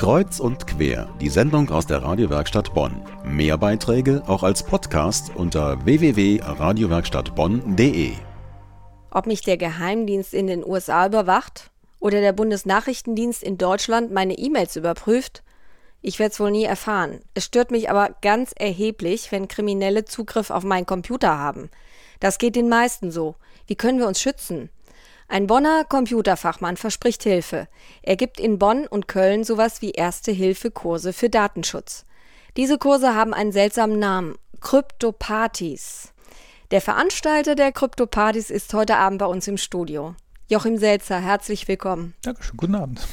Kreuz und quer, die Sendung aus der Radiowerkstatt Bonn. Mehr Beiträge auch als Podcast unter www.radiowerkstattbonn.de. Ob mich der Geheimdienst in den USA überwacht oder der Bundesnachrichtendienst in Deutschland meine E-Mails überprüft, ich werde es wohl nie erfahren. Es stört mich aber ganz erheblich, wenn Kriminelle Zugriff auf meinen Computer haben. Das geht den meisten so. Wie können wir uns schützen? Ein Bonner Computerfachmann verspricht Hilfe. Er gibt in Bonn und Köln sowas wie Erste-Hilfe-Kurse für Datenschutz. Diese Kurse haben einen seltsamen Namen. Kryptopartys. Der Veranstalter der Kryptopartys ist heute Abend bei uns im Studio. Joachim Selzer, herzlich willkommen. Dankeschön, guten Abend.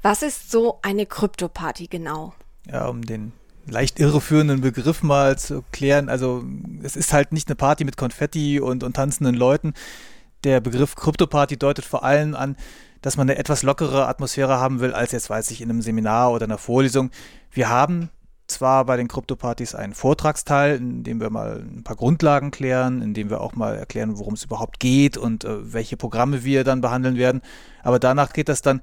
Was ist so eine Kryptoparty genau? Ja, um den leicht irreführenden Begriff mal zu klären. Also es ist halt nicht eine Party mit Konfetti und, und tanzenden Leuten, der Begriff Kryptoparty deutet vor allem an, dass man eine etwas lockere Atmosphäre haben will, als jetzt weiß ich in einem Seminar oder einer Vorlesung. Wir haben zwar bei den Kryptopartys einen Vortragsteil, in dem wir mal ein paar Grundlagen klären, in dem wir auch mal erklären, worum es überhaupt geht und äh, welche Programme wir dann behandeln werden. Aber danach geht das dann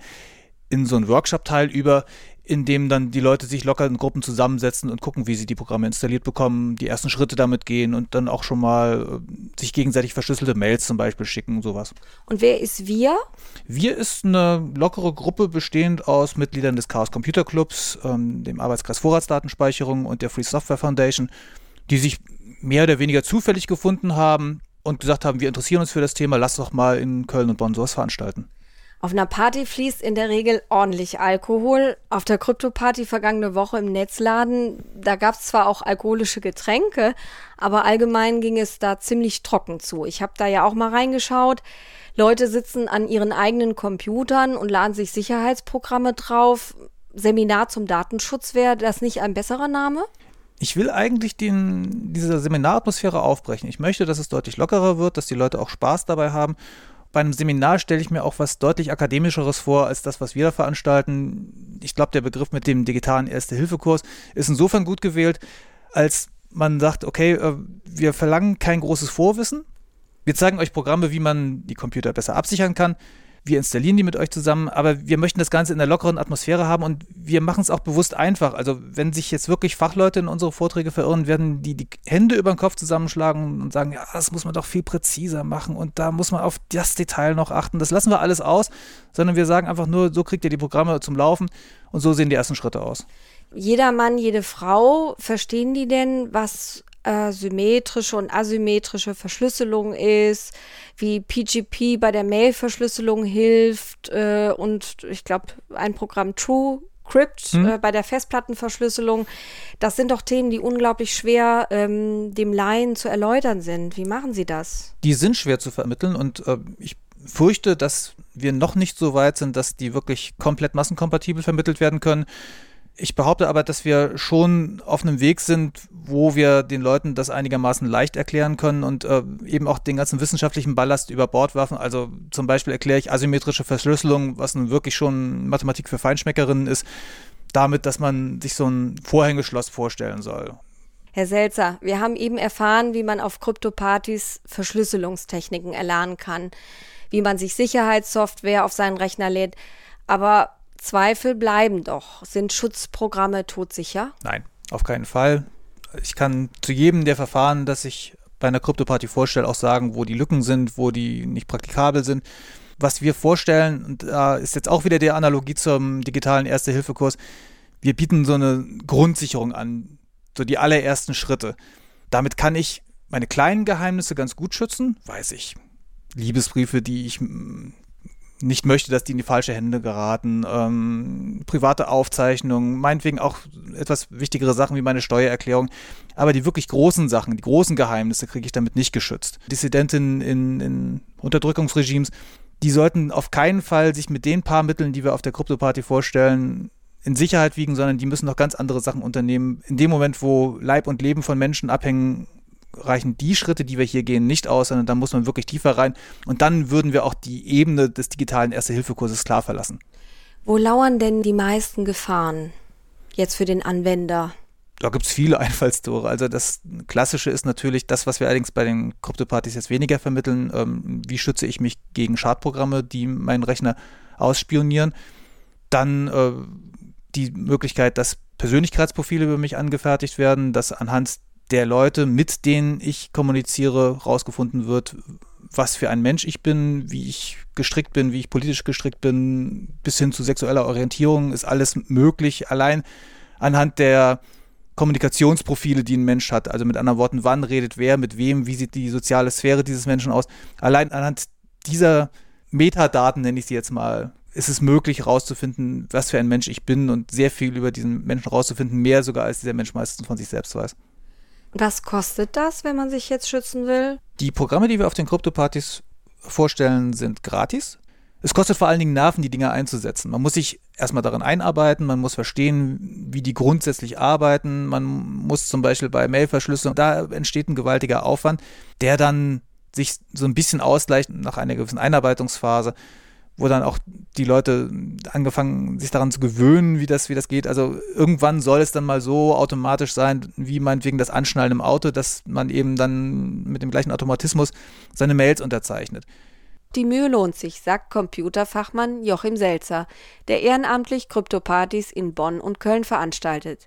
in so einen Workshop-Teil über, in dem dann die Leute sich locker in Gruppen zusammensetzen und gucken, wie sie die Programme installiert bekommen, die ersten Schritte damit gehen und dann auch schon mal äh, sich gegenseitig verschlüsselte Mails zum Beispiel schicken, sowas. Und wer ist wir? Wir ist eine lockere Gruppe bestehend aus Mitgliedern des Chaos Computer Clubs, ähm, dem Arbeitskreis Vorratsdatenspeicherung und der Free Software Foundation, die sich mehr oder weniger zufällig gefunden haben und gesagt haben, wir interessieren uns für das Thema, lass doch mal in Köln und Bonn sowas veranstalten. Auf einer Party fließt in der Regel ordentlich Alkohol. Auf der Krypto-Party vergangene Woche im Netzladen, da gab es zwar auch alkoholische Getränke, aber allgemein ging es da ziemlich trocken zu. Ich habe da ja auch mal reingeschaut. Leute sitzen an ihren eigenen Computern und laden sich Sicherheitsprogramme drauf. Seminar zum Datenschutz wäre das nicht ein besserer Name? Ich will eigentlich den, diese Seminaratmosphäre aufbrechen. Ich möchte, dass es deutlich lockerer wird, dass die Leute auch Spaß dabei haben bei einem Seminar stelle ich mir auch was deutlich akademischeres vor als das, was wir da veranstalten. Ich glaube, der Begriff mit dem digitalen Erste-Hilfe-Kurs ist insofern gut gewählt, als man sagt, okay, äh, wir verlangen kein großes Vorwissen. Wir zeigen euch Programme, wie man die Computer besser absichern kann wir installieren die mit euch zusammen, aber wir möchten das Ganze in einer lockeren Atmosphäre haben und wir machen es auch bewusst einfach. Also wenn sich jetzt wirklich Fachleute in unsere Vorträge verirren, werden die die Hände über den Kopf zusammenschlagen und sagen, ja, das muss man doch viel präziser machen und da muss man auf das Detail noch achten. Das lassen wir alles aus, sondern wir sagen einfach nur, so kriegt ihr die Programme zum Laufen und so sehen die ersten Schritte aus. Jeder Mann, jede Frau, verstehen die denn, was äh, symmetrische und asymmetrische Verschlüsselung ist, wie PGP bei der Mail-Verschlüsselung hilft äh, und ich glaube ein Programm True Crypt hm. äh, bei der Festplattenverschlüsselung. Das sind doch Themen, die unglaublich schwer ähm, dem Laien zu erläutern sind. Wie machen Sie das? Die sind schwer zu vermitteln und äh, ich fürchte, dass wir noch nicht so weit sind, dass die wirklich komplett massenkompatibel vermittelt werden können. Ich behaupte aber, dass wir schon auf einem Weg sind, wo wir den Leuten das einigermaßen leicht erklären können und äh, eben auch den ganzen wissenschaftlichen Ballast über Bord werfen. Also zum Beispiel erkläre ich asymmetrische Verschlüsselung, was nun wirklich schon Mathematik für Feinschmeckerinnen ist, damit, dass man sich so ein Vorhängeschloss vorstellen soll. Herr Selzer, wir haben eben erfahren, wie man auf Kryptopartys Verschlüsselungstechniken erlernen kann, wie man sich Sicherheitssoftware auf seinen Rechner lädt. Aber Zweifel bleiben doch. Sind Schutzprogramme todsicher? Nein, auf keinen Fall. Ich kann zu jedem der Verfahren, das ich bei einer Kryptoparty vorstelle, auch sagen, wo die Lücken sind, wo die nicht praktikabel sind. Was wir vorstellen, und da ist jetzt auch wieder der Analogie zum digitalen Erste-Hilfe-Kurs, wir bieten so eine Grundsicherung an, so die allerersten Schritte. Damit kann ich meine kleinen Geheimnisse ganz gut schützen, weiß ich. Liebesbriefe, die ich nicht möchte, dass die in die falsche Hände geraten, ähm, private Aufzeichnungen, meinetwegen auch etwas wichtigere Sachen wie meine Steuererklärung. Aber die wirklich großen Sachen, die großen Geheimnisse kriege ich damit nicht geschützt. Dissidentinnen in, in Unterdrückungsregimes, die sollten auf keinen Fall sich mit den paar Mitteln, die wir auf der Krypto-Party vorstellen, in Sicherheit wiegen, sondern die müssen noch ganz andere Sachen unternehmen. In dem Moment, wo Leib und Leben von Menschen abhängen, reichen die Schritte, die wir hier gehen, nicht aus, sondern da muss man wirklich tiefer rein. Und dann würden wir auch die Ebene des digitalen Erste-Hilfe-Kurses klar verlassen. Wo lauern denn die meisten Gefahren jetzt für den Anwender? Da gibt es viele Einfallstore. Also das Klassische ist natürlich das, was wir allerdings bei den Kryptopartys jetzt weniger vermitteln. Ähm, wie schütze ich mich gegen Schadprogramme, die meinen Rechner ausspionieren? Dann äh, die Möglichkeit, dass Persönlichkeitsprofile über mich angefertigt werden, dass anhand der Leute, mit denen ich kommuniziere, rausgefunden wird, was für ein Mensch ich bin, wie ich gestrickt bin, wie ich politisch gestrickt bin, bis hin zu sexueller Orientierung ist alles möglich. Allein anhand der Kommunikationsprofile, die ein Mensch hat. Also mit anderen Worten, wann redet wer, mit wem, wie sieht die soziale Sphäre dieses Menschen aus. Allein anhand dieser Metadaten, nenne ich sie jetzt mal, ist es möglich herauszufinden, was für ein Mensch ich bin und sehr viel über diesen Menschen herauszufinden, mehr sogar als dieser Mensch meistens von sich selbst weiß. Was kostet das, wenn man sich jetzt schützen will? Die Programme, die wir auf den Krypto-Partys vorstellen, sind gratis. Es kostet vor allen Dingen Nerven, die Dinge einzusetzen. Man muss sich erstmal darin einarbeiten, man muss verstehen, wie die grundsätzlich arbeiten. Man muss zum Beispiel bei Mailverschlüsselung, da entsteht ein gewaltiger Aufwand, der dann sich so ein bisschen ausgleicht nach einer gewissen Einarbeitungsphase wo dann auch die Leute angefangen, sich daran zu gewöhnen, wie das, wie das geht. Also irgendwann soll es dann mal so automatisch sein, wie meinetwegen das Anschnallen im Auto, dass man eben dann mit dem gleichen Automatismus seine Mails unterzeichnet. Die Mühe lohnt sich, sagt Computerfachmann Joachim Selzer, der ehrenamtlich Kryptopartys in Bonn und Köln veranstaltet.